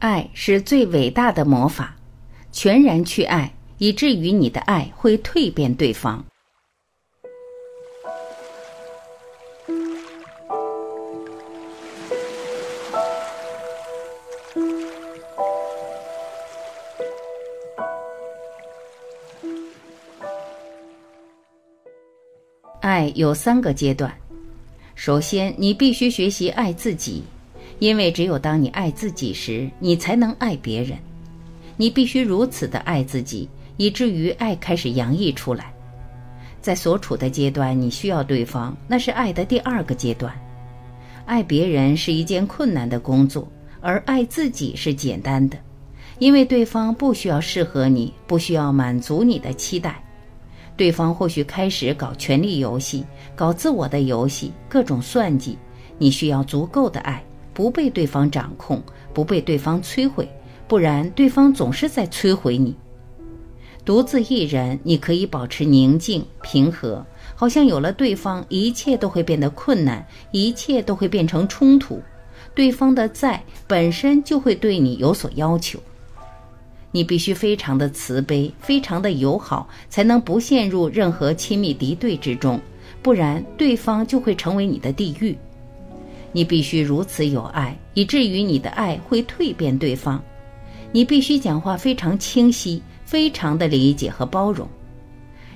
爱是最伟大的魔法，全然去爱，以至于你的爱会蜕变对方。爱有三个阶段，首先，你必须学习爱自己。因为只有当你爱自己时，你才能爱别人。你必须如此的爱自己，以至于爱开始洋溢出来。在所处的阶段，你需要对方，那是爱的第二个阶段。爱别人是一件困难的工作，而爱自己是简单的，因为对方不需要适合你，不需要满足你的期待。对方或许开始搞权力游戏，搞自我的游戏，各种算计。你需要足够的爱。不被对方掌控，不被对方摧毁，不然对方总是在摧毁你。独自一人，你可以保持宁静平和，好像有了对方，一切都会变得困难，一切都会变成冲突。对方的在本身就会对你有所要求，你必须非常的慈悲，非常的友好，才能不陷入任何亲密敌对之中，不然对方就会成为你的地狱。你必须如此有爱，以至于你的爱会蜕变对方。你必须讲话非常清晰，非常的理解和包容。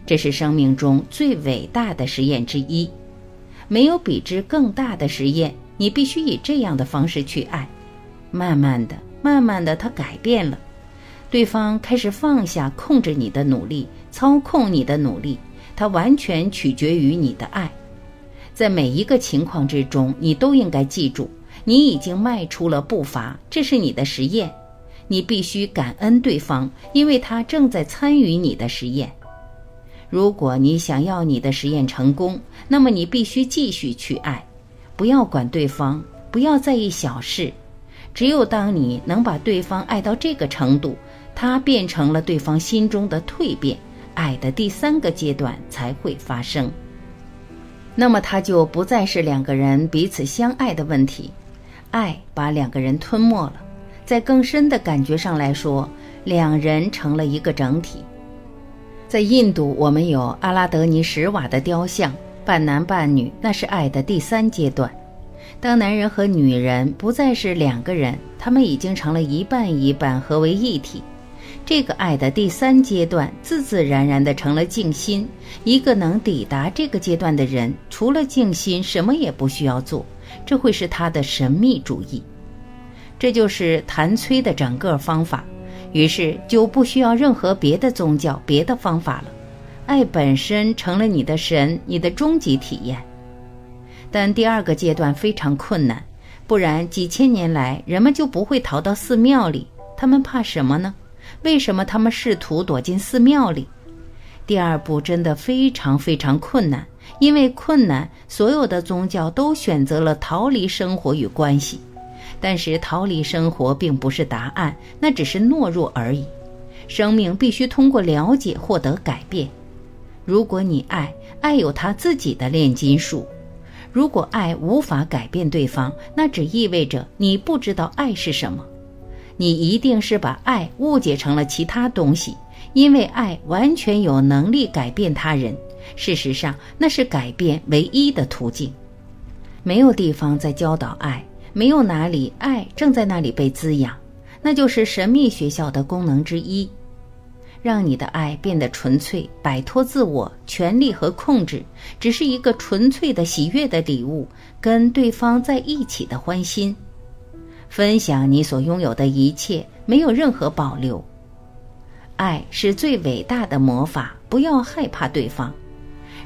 这是生命中最伟大的实验之一，没有比之更大的实验。你必须以这样的方式去爱。慢慢的，慢慢的，他改变了，对方开始放下控制你的努力，操控你的努力，他完全取决于你的爱。在每一个情况之中，你都应该记住，你已经迈出了步伐。这是你的实验，你必须感恩对方，因为他正在参与你的实验。如果你想要你的实验成功，那么你必须继续去爱，不要管对方，不要在意小事。只有当你能把对方爱到这个程度，他变成了对方心中的蜕变，爱的第三个阶段才会发生。那么，它就不再是两个人彼此相爱的问题，爱把两个人吞没了。在更深的感觉上来说，两人成了一个整体。在印度，我们有阿拉德尼什瓦的雕像，半男半女，那是爱的第三阶段。当男人和女人不再是两个人，他们已经成了一半一半，合为一体。这个爱的第三阶段，自自然然的成了静心。一个能抵达这个阶段的人，除了静心，什么也不需要做。这会是他的神秘主义。这就是谭崔的整个方法。于是就不需要任何别的宗教、别的方法了。爱本身成了你的神，你的终极体验。但第二个阶段非常困难，不然几千年来人们就不会逃到寺庙里。他们怕什么呢？为什么他们试图躲进寺庙里？第二步真的非常非常困难，因为困难，所有的宗教都选择了逃离生活与关系。但是逃离生活并不是答案，那只是懦弱而已。生命必须通过了解获得改变。如果你爱，爱有他自己的炼金术。如果爱无法改变对方，那只意味着你不知道爱是什么。你一定是把爱误解成了其他东西，因为爱完全有能力改变他人。事实上，那是改变唯一的途径。没有地方在教导爱，没有哪里爱正在那里被滋养。那就是神秘学校的功能之一，让你的爱变得纯粹，摆脱自我、权力和控制，只是一个纯粹的喜悦的礼物，跟对方在一起的欢心。分享你所拥有的一切，没有任何保留。爱是最伟大的魔法，不要害怕对方，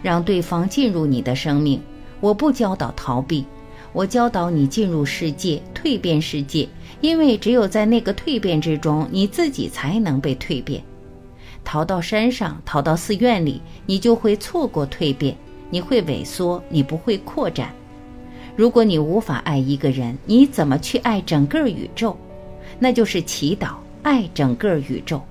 让对方进入你的生命。我不教导逃避，我教导你进入世界，蜕变世界。因为只有在那个蜕变之中，你自己才能被蜕变。逃到山上，逃到寺院里，你就会错过蜕变，你会萎缩，你不会扩展。如果你无法爱一个人，你怎么去爱整个宇宙？那就是祈祷爱整个宇宙。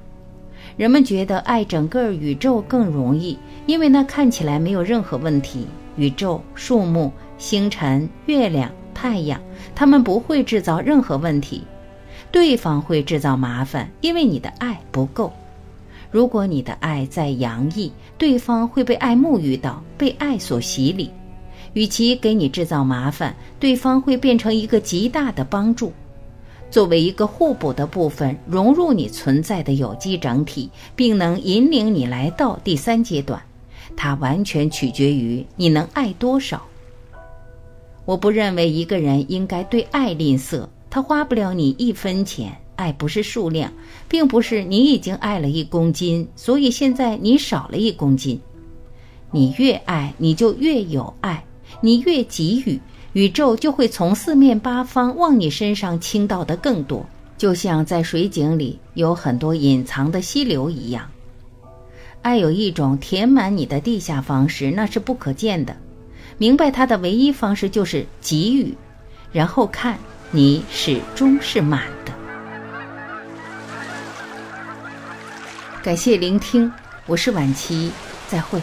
人们觉得爱整个宇宙更容易，因为那看起来没有任何问题。宇宙、树木、星辰、月亮、太阳，他们不会制造任何问题。对方会制造麻烦，因为你的爱不够。如果你的爱再洋溢，对方会被爱沐浴到，被爱所洗礼。与其给你制造麻烦，对方会变成一个极大的帮助。作为一个互补的部分，融入你存在的有机整体，并能引领你来到第三阶段。它完全取决于你能爱多少。我不认为一个人应该对爱吝啬，他花不了你一分钱。爱不是数量，并不是你已经爱了一公斤，所以现在你少了一公斤。你越爱，你就越有爱；你越给予，宇宙就会从四面八方往你身上倾倒的更多，就像在水井里有很多隐藏的溪流一样。爱有一种填满你的地下方式，那是不可见的。明白它的唯一方式就是给予，然后看你始终是满的。感谢聆听，我是晚琪，再会。